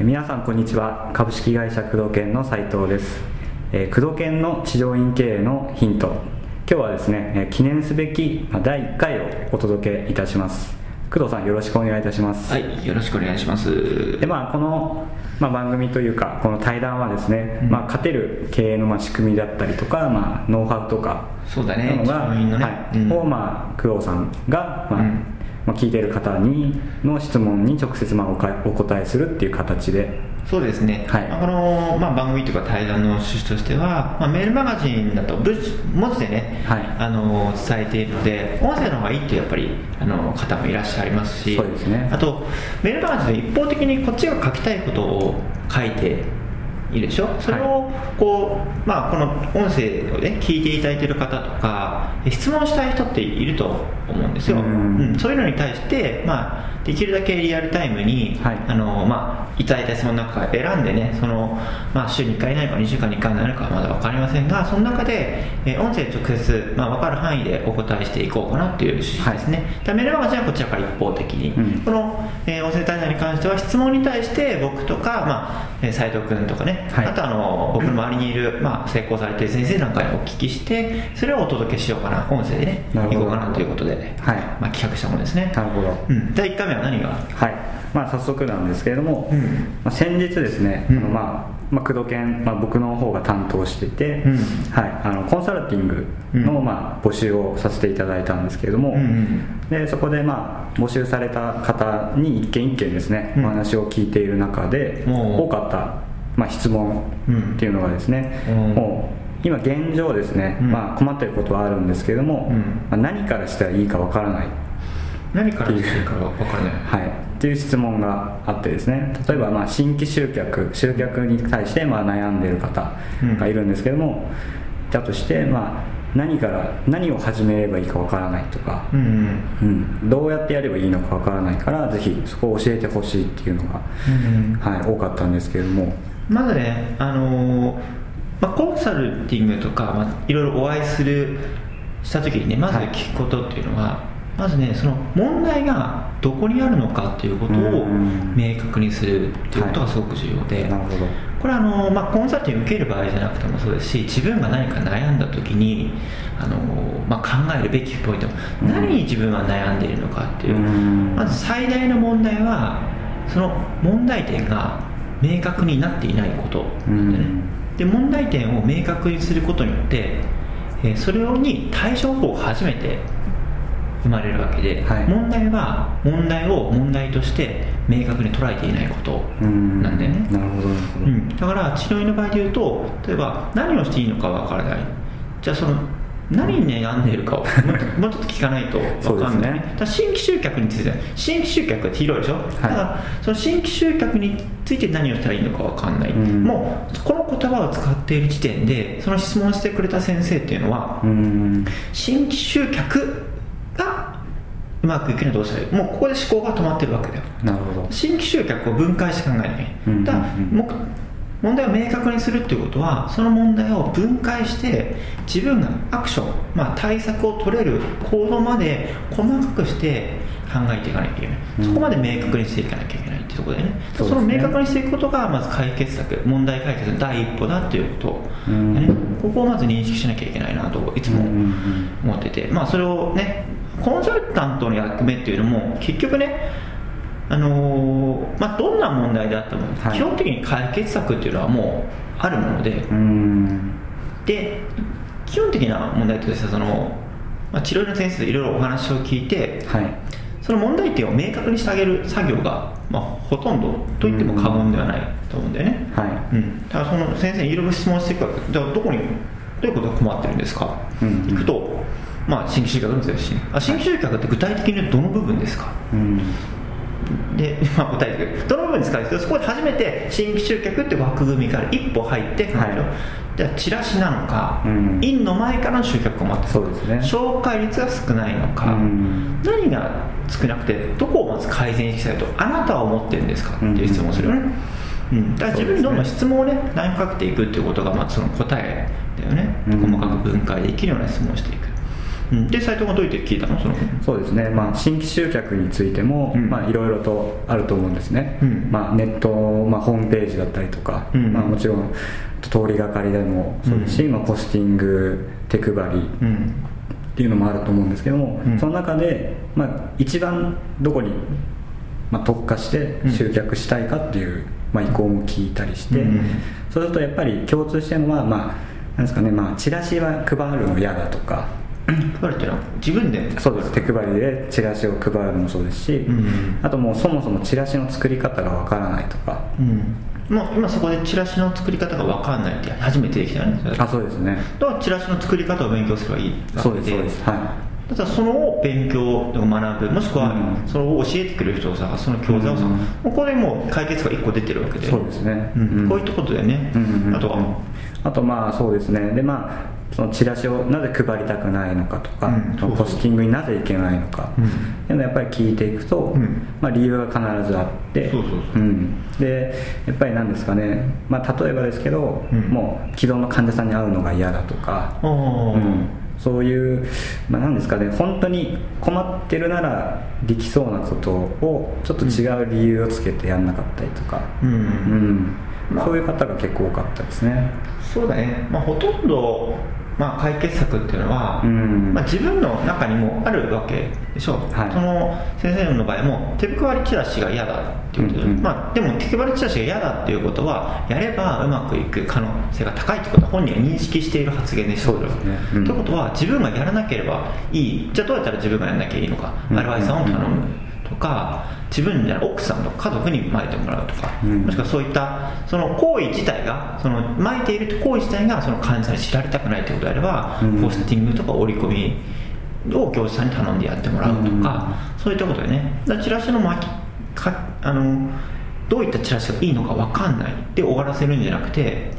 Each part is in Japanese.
え皆さんこんにちは。株式会社工藤研の斉藤です。えー工藤研の地上院経営のヒント。今日はですねえ記念すべきま第1回をお届けいたします。工藤さんよろしくお願いいたします。はい、よろしくお願いします。でまあ、この、まあ、番組というかこの対談はですね、うん。まあ、勝てる経営のまあ仕組みだったりとか、まあ、ノウハウとかそうだねなのが、ね。はいうん。を、まあ、工藤さんが、まあうんまあ、聞いている方にの質問に直接まあおかお答えするっていう形で。そうですね、はい。まあこの、まあ、番組というか対談の趣旨としては、まあ、メールマガジンだと文文字でね、はい。あの伝えているので音声の方がいいっていうやっぱりあの方もいらっしゃいますしそうですね。あとメールマガジンで一方的にこっちが書きたいことを書いていいでしょ？それをこう、まあ、この音声をね聞いていただいている方とか質問したい人っていると思うんですよ、うん。うん。そういうのに対して、まあ、できるだけリアルタイムに、はい。あのまあ、いただいた質問の中から選んでねその、まあ、週に1回になるか2週間に1回になるかはまだ分かりませんがその中で、えー音声で直接、まあ、分かる範囲でお答えしていこうかなという趣旨ですね、でメールマガジンはこちらから一方的に、うん。この、えー音声対談に関しては質問に対して僕とか、まあえー斉藤君とかね、はい。あとあの僕の周りにいる、まあ、成功されている先生なんかにお聞きしてそれをお届けしようかな。音声でねいこうかなということで、はい。まあ、企画したものですね。なるほど。うん、第1回目は何が？はい、まあ、早速なんですけれども、うん。まあ、先日ですね、うん。あのまあまあ、工藤研、まあ、僕の方が担当していて、うん。はい、あのコンサルティングの、うん。まあ、募集をさせていただいたんですけれども、うんうんでそこで、まあ、募集された方に一件一件ですね、うん。お話を聞いている中で、多かった、まあ、質問うんっていうのがですね、うん。もう今現状ですね、うん。まあ、困っていることはあるんですけれども、うん。まあ、何からしたらいいかわからない。何からいいか分からない。はい、っていう質問があってですね。例えばまあ新規集客集客に対してまあ悩んでいる方がいるんですけども、だとしてまあ何から何を始めればいいかわからないとか、うんうん、どうやってやればいいのかわからないからぜひそこを教えてほしいっていうのが、うんはい、多かったんですけれどもまずね、あのーまあ、コンサルティングとか、まあ、いろいろお会いするした時にねまずはい聞くことっていうのは、まずねその問題がどこにあるのかっていうことをうん明確にするっていうことがすごく重要で、なるほど。これはあの、まあ、コンサルティング受ける場合じゃなくてもそうですし自分が何か悩んだ時にあの、まあ、考えるべきポイントうん。何に自分は悩んでいるのかっていう。うん。まず最大の問題はその問題点が明確になっていないことなんでね。で問題点を明確にすることによって、えーそれに対処法が初めて生まれるわけで、はい。問題は問題を問題として明確に捉えていないことうん。なんだよね。なるほど。うん、だから治療院の場合で言うと例えば何をしていいのかわからない。じゃあその何に悩んでいるかを もうちょっと聞かないと分かんない、ね。新規集客について新規集客って広いでしょ、だからその新規集客について何をしたらいいのか分かんない、うん。もうこの言葉を使っている時点でその質問してくれた先生っていうのは、うん。新規集客がうまくいくにはどうしたらいい？もうここで思考が止まってるわけだよ。なるほど。新規集客を分解して考えないけうんうんうん。目問題を明確にするっていうことはその問題を分解して自分がアクション、まあ、対策を取れる行動まで細かくして考えていかなきゃいけない、うん。そこまで明確にしていかなきゃいけないっていうところでねね。そうの明確にしていくことがまず解決策問題解決の第一歩だっていうことうん。でねここをまず認識しなきゃいけないなといつもうんうんうん。思ってて、まあ、それをねコンサルタントの役目っていうのも結局ねあのーまあ、どんな問題であっても、はい。基本的に解決策っていうのはもうあるもので、うん。で基本的な問題としてはその、まあ、治療院の先生といろいろお話を聞いてはい。その問題点を明確にしてあげる作業が、まあ、ほとんどと言っても過言ではないと思うんだよね、はい。うん、だからその先生にいろいろ質問していくわけ。じゃあどこにどういうことが困ってるんですか、うん行くと、まあ、新規集客ですし。あ新規集客って具体的にどの部分ですか？うんで、まあ、答えてくれる。どの部分に使うんですけどそこで初めて新規集客って枠組みから一歩入って、はい。じゃあチラシなのか、うん。院の前からの集客を待ってそうですね。紹介率が少ないのか、うん。何が少なくてどこをまず改善したいとあなたは思ってるんですか？っていう質問をするよね、うん、だから自分にどんどん質問をね投げかけていくっていうことがまずその答えだよね、うん。細かく分解できるような質問をしていくうん、で斎藤がどうやって聞いたの？その。そうですね、まあ、新規集客についても、いろいろとあると思うんですね、うん。まあ、ネット、まあ、ホームページだったりとか、うん。まあ、もちろん通りがかりでもそうですし、うん。まあ、ポスティング手配りうん。っていうのもあると思うんですけども、うん。その中で、まあ、一番どこに、まあ、特化して集客したいかっていう、まあ、意向も聞いたりして、うん。そうするとやっぱり共通してるのは、まあ、なんですかね、まあ、チラシは配るの嫌だとか配るっていうのは自分でそうです手配りでチラシを配るのもそうですし、うん。あともうそもそもチラシの作り方がわからないとか。うん。もう今そこでチラシの作り方が分かんないって初めてできたよね。あそうですね。だからチラシの作り方を勉強すればいいそうですそうです。はだからそのを勉強を学ぶ。もしくはうん。それを教えてくれる人をさその教材をさ、うん。これでもう解決が1個出てるわけで。いそうですね、うん。こういったことでね、うん。うんうん。あとは、あとまあそうですね。でまあそのチラシをなぜ配りたくないのかとか、うんポスティングになぜいけないのか、うん。っていうのをやっぱり聞いていくと、うん。まあ、理由が必ずあってでやっぱりなんですかね、まあ、例えばですけど、うん。もう既存の患者さんに会うのが嫌だとか、そういう、まあ、なんですかね本当に困ってるならできそうなことをちょっと違う理由をつけてやんなかったりとか、うんそういう方が結構多かったですね。そうだね、まあ、ほとんど、まあ、解決策っていうのは、うん。まあ、自分の中にもあるわけでしょ、はい。その先生の場合も手配りチラシが嫌だっていうことで、うんうんまあ、でも手配りチラシが嫌だっていうことはやればうまくいく可能性が高いってことは本人が認識している発言でしょ。そうですね。うん。ということは自分がやらなければいい。じゃあどうやったら自分がやらなきゃいいのか、うんアルバイトさんを頼む。とか自分じゃ奥さんとか家族に巻いてもらうとか、うん。もしくはそういったその行為自体がその巻いている行為自体がその患者さんに知られたくないということであれば、うん。ポスティングとか折り込みを業者さんに頼んでやってもらうとか、そういったことでね。だチラシの巻きかあのどういったチラシがいいのか分かんないで終わらせるんじゃなくて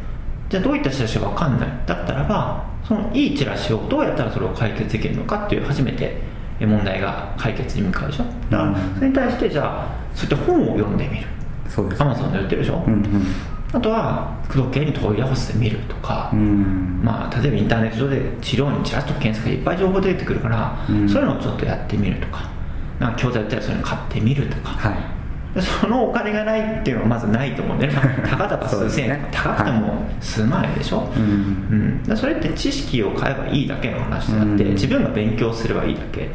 じゃあどういったチラシが分かんないだったらばそのいいチラシをどうやったらそれを解決できるのかっていう初めてえ問題が解決に向かうでしょ？だからうんそれに対してじゃあそういった本を読んでみる。そうです。アマゾンで売ってるでしょ、うんうん。あとは工藤系に問い合わせてみるとか、うん。まあ、例えばインターネット上で治療にちらっと検索がいっぱい情報出てくるから、うん。そういうのをちょっとやってみるとかなんか教材売ったらそれ買ってみるとか、はい。でそのお金がないっていうのはまずないと思うね、まあたかだか数千円、ね。高くても数万円でしょ、うん。うん、でそれって知識を買えばいいだけの話であって、うん。自分が勉強すればいいだけ。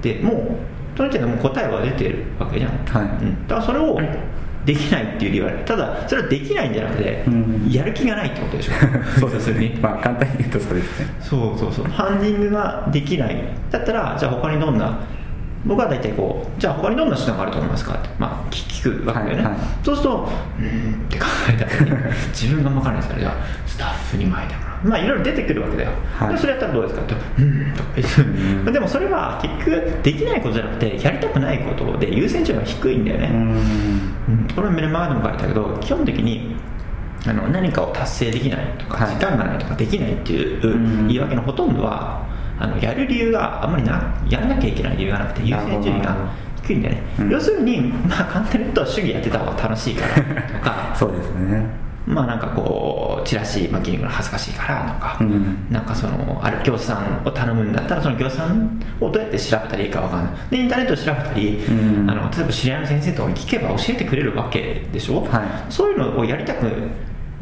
でもうその時点でもう答えは出てるわけじゃん、はい。うん、だからそれをできないっていう理由はただそれはできないんじゃなくて、うん。やる気がないってことでしょ？そうです要するに。まあ簡単に言うとそうですね。そうそうそう。ハンディングができない。だったらじゃあ他にどんな僕は大体こうじゃあ他にどんな手段があると思いますかって、まあ、聞聞くわけだよね、はいはい。そうするとうーんって考えた時に 自分が分からないですからじゃあスタッフに巻いてもらう。まあいろいろ出てくるわけだよ、はい。でそれやったらどうですかってうーんとか言って。でもそれは結局できないことじゃなくてやりたくないことで優先順位が低いんだよね、うん。うん。これはメルマガでも書いたけど基本的にあの何かを達成できないとか、はい。時間がないとかできないっていううん。言い訳のほとんどはあのやる理由があんまりなやらなきゃいけない理由がなくて優先順位が低いんだよね、うん。要するに、まあ、簡単に言うと主義やってた方が楽しいからとかそうですね。まあなんかこうチラシ巻きに行くの恥ずかしいからとか、うん。なんかそのある業者さんを頼むんだったらその業者さんをどうやって調べたらいいかわかんない。でインターネットで調べたり、うん。あの例えば知り合いの先生とかに聞けば教えてくれるわけでしょ、はい。そういうのをやりたく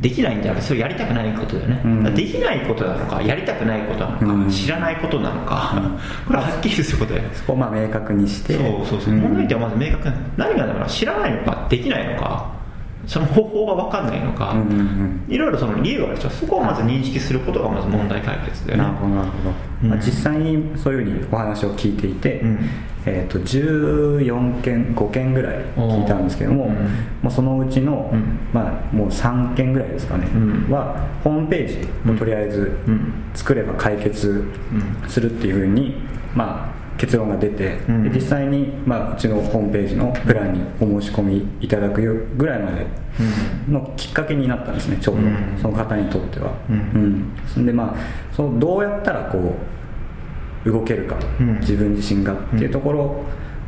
できないんじゃなくてそれやりたくないことだよね、うん。できないことなのかやりたくないことなのか、うん。知らないことなのか、これははっきりすることだよ。そこをまあ明確にして。そうそうそう、ん。問題点はまず明確に何がだから知らないのか？できないのか？その方法が分かんないのか、いろいろその理由があるでしょそこをまず認識することがまず問題解決だよね。なるほどなるほど、うん。まあ、実際にそういうふうにお話を聞いていて、うん。えー、と14件5件ぐらい聞いたんですけども、おーうん。もうそのうちの、うん。まあ、もう3件ぐらいですかね、うん。はホームページをとりあえずうん。作れば解決するっていうふうに、まあ、結論が出て、うん。で実際に、まあ、うちのホームページのプランにお申し込みいただくよぐらいまでのきっかけになったんですねちょうど、うん。その方にとっては、うん。うん。でまあそのどうやったらこう動けるか、うん。自分自身がっていうところ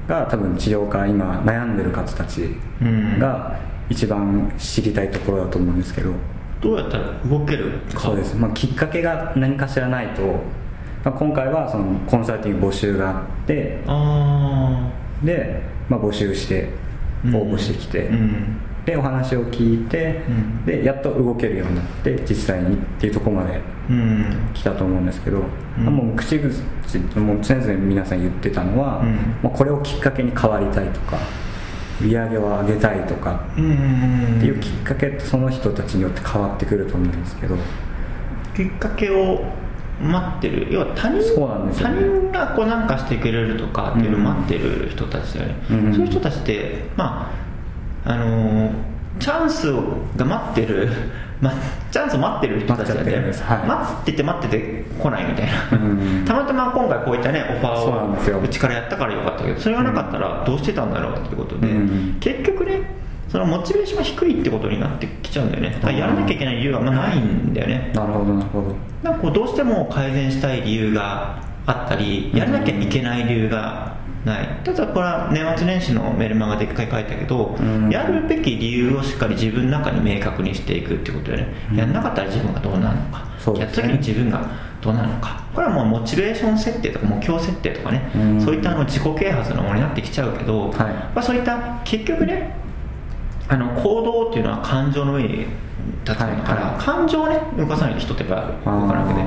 が多分治療家今悩んでる方たちうん。が一番知りたいところだと思うんですけど、どうやったら動けるか。そうです、まあ、きっかけが何かしらないとまあ、今回はそのコンサルティング募集があってあで、まあ、募集してあ応募してきて、うん。でお話を聞いて、うん。でやっと動けるようになって実際にっていうところまでうん。来たと思うんですけど、うん。もう口々もう常々皆さん言ってたのは、うん。もうこれをきっかけに変わりたいとか売り上げを上げたいとかっていうきっかけってその人たちによって変わってくると思うんですけど。きっかけを待ってる。要は他人そうなんですよ他ね人がこうなんかしてくれるとかっていうのを待ってる人たちだよね、うん。そういう人たちってまああのーチャンスが待ってる、ま、チャンスを待ってる人たちだ待っちゃっはい。待ってて待ってて来ないみたいな、うん。たまたま今回こういったねオファそうなんですよ。ーをうちからやったからよかったけどそれがなかったらどうしてたんだろうっていうことで、うん。結局ねそのモチベーションが低いってことになってきちゃうんだよね。だからやらなきゃいけない理由があんまないんだよね。なるほどなるほど。なんかこうどうしても改善したい理由があったりやらなきゃいけない理由がない。ただこれは年末年始のメルマガで一回書いたけど、うん。やるべき理由をしっかり自分の中に明確にしていくってことでね、うん。やんなかったら自分がどうなるのか、ね。やった時に自分がどうなるのか。これはもうモチベーション設定とか目標設定とかね、うん。そういったあの自己啓発のものになってきちゃうけど、はい。まあ、そういった結局ねあの行動っていうのは感情の上に立つのから、はいはい。感情をね動かさないと人ってやっぱ動かなくて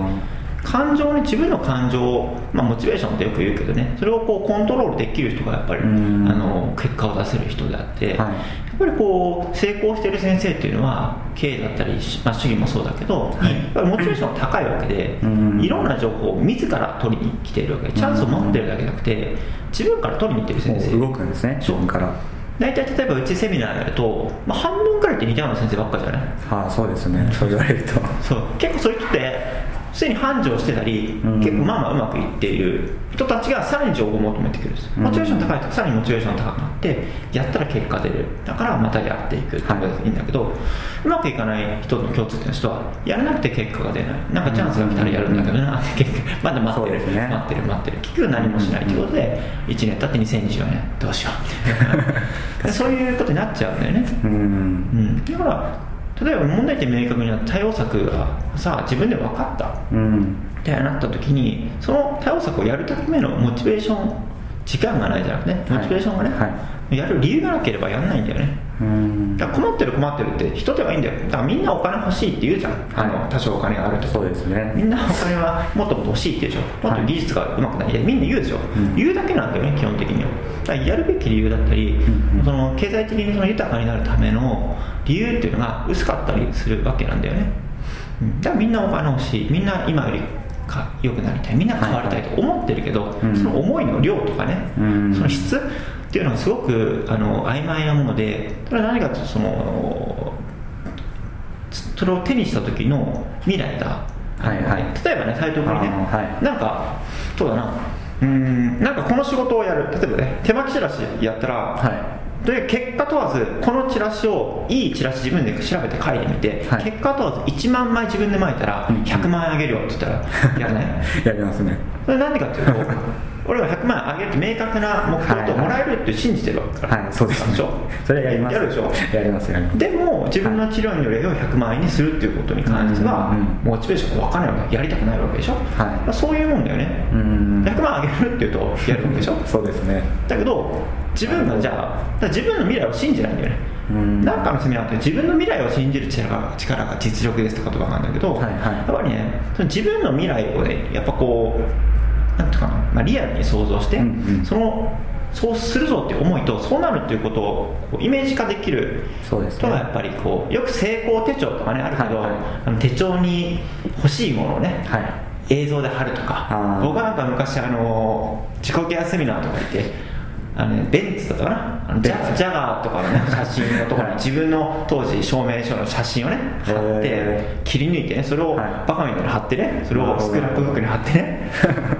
感情をね自分の感情を、まあ、モチベーションってよく言うけどねそれをこうコントロールできる人がやっぱりあうん。の結果を出せる人であって、はい。やっぱりこう成功してる先生っていうのは経営だったり、まあ、主義もそうだけど、はい。やっぱりモチベーションが高いわけで、うん。いろんな情報を自ら取りに来ているわけでチャンスを持ってるだけじゃなくて自分から取りに行ってる先生。動くんですね自分から大体例えばうちセミナーやると、まあ、半分くらいって似たような先生ばっかじゃない？ああそうですね。そう言われると。そう。結構そういう人ってすでに繁盛してたり、うん。結構まあまあうまくいっている人たちがさらに情報を求めてくるんです。うん。モチベーション高いとさらにモチベーション高くなってやったら結果出る。だからまたやっていくってことでいいんだけど、うまくいかない人の共通点の人はやらなくて結果が出ない。なんかチャンスが来たらやるんだけどな、結局まだ待ってる、ね。待ってる待ってる。結局何もしないということで1年経って2024年どうしよう。で そういうことになっちゃうんだよね。うん。うん、だから例えば問題点明確になった対応策がさ自分で分かった。うん。ってなった時にその対応策をやるためのモチベーション時間がないじゃなくてねモチベーションがね、はやる理由がなければやらないんだよね。うんだ困ってる困ってるって人ではいいんだよ。だからみんなお金欲しいって言うじゃん、あの多少お金があると。そうですね。みんなお金はもっともっと欲しいって言うでしょ。もっと技術がうまくない、いやみんな言うでしょ、ん。言うだけなんだよね基本的には。だからやるべき理由だったり、んうん。その経済的にその豊かになるための理由っていうのが薄かったりするわけなんだよね、うん。だからみんなお金欲しい。みんな今よりか良くなりたい。みんな変わりたいと思ってるけど、うん。その思いの量とかね、うん。その質っていうのがすごくあの曖昧なものでそれは何かというとそのそれを手にした時の未来が、はいはい。例えばね斉藤君にね、はい。なんかそうだな。うーんなんかこの仕事をやる。例えばね手巻きチラシやったら、はで結果問わずこのチラシをいいチラシ自分で調べて書いてみて、はい。結果問わず1万枚自分で巻いたらうん100万円あげるよって言ったらやらないいやりますね。それなんでかっていうと俺は100万円あげるって明確な目標ともらえるって信じてるわけから、はいそうですでしょそれやります。やるでしょ。やりますやりますでも自分の治療院の例を100万円にするっていうことに関しては、うんモチベーションが分からないわけやりたくないわけでしょ、はい。そういうもんだよね、うん。100万あげるっていうとやるわけでしょ。そうですね。だけど自分がじゃあ自分の未来を信じないんだよね。うん。なんかのセミナーって自分の未来を信じる力が力が実力ですって言葉なんだけど、はいはい。やっぱりねその自分の未来をねやっぱこうなんていうかな、まあ、リアルに想像して、うんうん。そのそうするぞっていう思いとそうなるっていうことをこうイメージ化できるそうですね。人がやっぱりこうよく成功手帳とかねあるけど、はいはいあの手帳に欲しいものをね、はい。映像で貼るとか。僕はなんか昔あの自己ケアセミナーとか行ってあの、ね、ベンツだったかな？あのジャジャガーとかの、ね、写真のところにはい。自分の当時証明書の写真をね貼ってへ切り抜いてねそれをはい。バカみたいに貼ってねそれをスクラップブックに貼ってね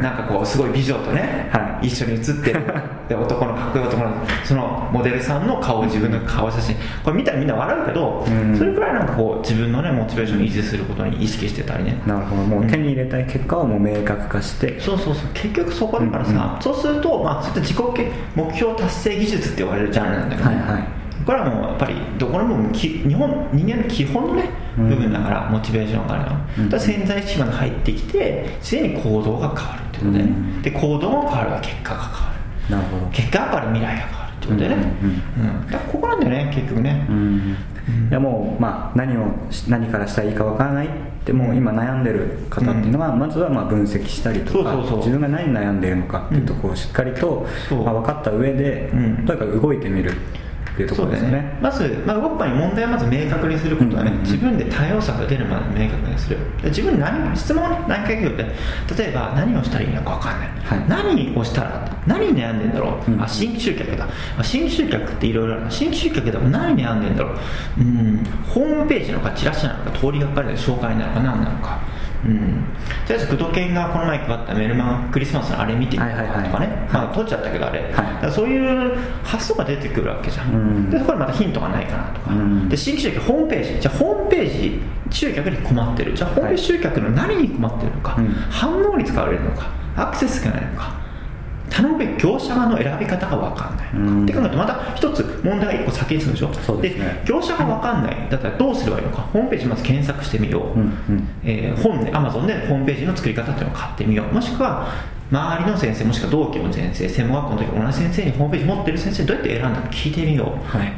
なんかこうすごい美女とね、は一緒に写ってるで男のかっこいい男のそのモデルさんの顔自分の顔写真。これ見たらみんな笑うけど、うん。それくらいなんかこう自分のねモチベーションを維持することに意識してたりね。なるほど。もう手に入れたい結果をもう明確化して。そうそうそう。結局そこだからさ、そうすると、まあ、そういった自己け目標達成技術って言われるジャンルなんだけど、はいはい。これはもうやっぱりどこの部分き日本人間の基本のねうん。部分だから、モチベーションがあるの、うん。だから潜在意識まで入ってきて自然に行動が変わるってことでね、うん。で行動が変われば結果が変わる結果が変わる未来が変わるってことでね、うんうんだからここなんだよね結局ね、うんいやもう、まあ、何をし何からしたらいいかわからないってもう今悩んでる方っていうのは、まずはまあ分析したりとかそうそうそう。自分が何に悩んでいるのかっていうところをしっかりと、まあ、分かった上で、うん。とにかく動いてみるっていうところですよね。まず、まあ、動く前に問題をまず明確にすることはね、うんうんうん。自分で対応策が出るまで明確にする。で自分に何質問をね何回か言って例えば何をしたらいいのか分かんない、はい。何をしたら何に悩んでんだろう、うんあ新規集客だ、あ、新規集客っていろいろあるな。新規集客でも何に悩んでんだろう。うんホームページなのかチラシなのか通りがかりで紹介なのか何なのかうん、とりあえず工藤犬がこの前配ったメルマガクリスマスのあれ見てみようかとかね、はいはいはい。まあ、取っちゃったけどあれ、だからそういう発想が出てくるわけじゃん、うんでそこにまたヒントがないかなとか、うん。で新規集客ホームページ。じゃあホームページ集客に困ってる。じゃあホームページ集客の何に困ってるのか、うん。反応率が悪いのか。アクセスがないのか頼むべき業者側の選び方が分かんないのか、うん。って考えるとまた一つ問題が一個先に進むでしょ。そうですね。業者が分かんない。だったらどうすればいいのか。ホームページまず検索してみよう、うんうん。えー本で Amazon でホームページの作り方っていうのを買ってみよう。もしくは周りの先生もしくは同期の先生専門学校の時同じ先生にホームページ持ってる先生どうやって選んだのか聞いてみよう。はい。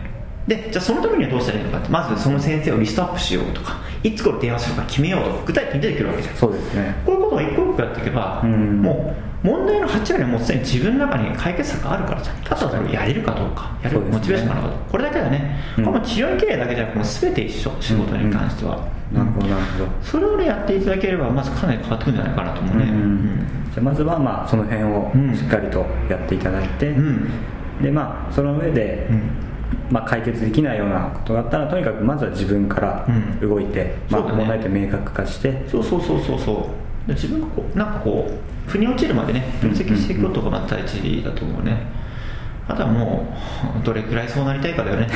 でじゃあそのためにはどうしたらいいのかって。まずその先生をリストアップしようとか。いつ頃電話するか決めようとか。具体的に出てくるわけじゃん。そうですね。こういうことを一個一個やっていけば、うん。もう問題の8割はもうすでに自分の中に解決策があるからさあとはそれをやれるかどうかやるモチベーションがあるかどうかこれだけだね、うん。これも治療院経営だけじゃなくて全て一緒仕事に関しては、なるほどなるほど。それをねやっていただければまずかなり変わってくるんじゃないかなと思うね。うん。じゃあまずはまあその辺をうん。しっかりとやっていただいて、うん。でまあその上で、うん。まあ、解決できないようなことがあったらとにかくまずは自分からうん。動いて、まあ、そうだね。問題点明確化して。そうそうそうそうそうで自分がこうなんかこう腑に落ちるまでね分析していくことが大事だと思うね。あとはもうどれくらいそうなりたいかだよね。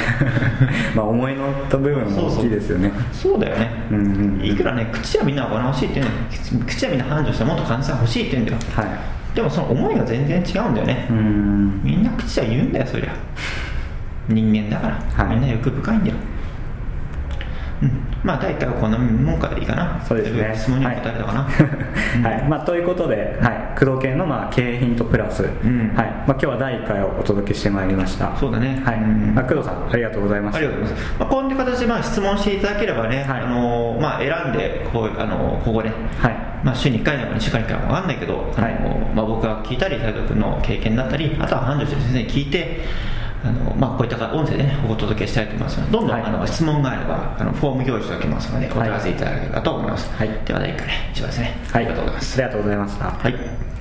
まあ思いのった部分も大きいですよね。そうだよね、うんうんうん。いくらね口はみんなお金欲しいって言うんだよ口はみんな繁盛してもっと患者さん欲しいって言うんだよ。はい。でもその思いが全然違うんだよね、うん。みんな口は言うんだよそりゃ。人間だから、はい。みんな欲深いんだよ。うんまあ第1回はこんなもんかでいいかな。そうですね。質問には答えたかな、はい。まあ、ということで、はい、工藤研のまあ経営ヒントプラス、ん。はい。まあ、今日は第1回をお届けしてまいりました。そうだね。はい。うん。まあ、工藤さんありがとうございましたありがとうございます、まあ、こういう形でまあ質問していただければね、はい。あのまあ、選んでこうあのここで、はい。まあ、週に1回なのか2週間に1回か分かんないけど、あのはい。まあ、僕が聞いたり斉藤君の経験だったりあとは繁盛してる先生に聞いてあの、まあ、こういった音声で、ね、お届けしたいと思いますのでどんどん、はいあの質問があればあのフォーム用意しておきますのでお問い合わせいただければと思います、はい。では第1回ね以上ですね、はい。ありがとうございます。ありがとうございました。はい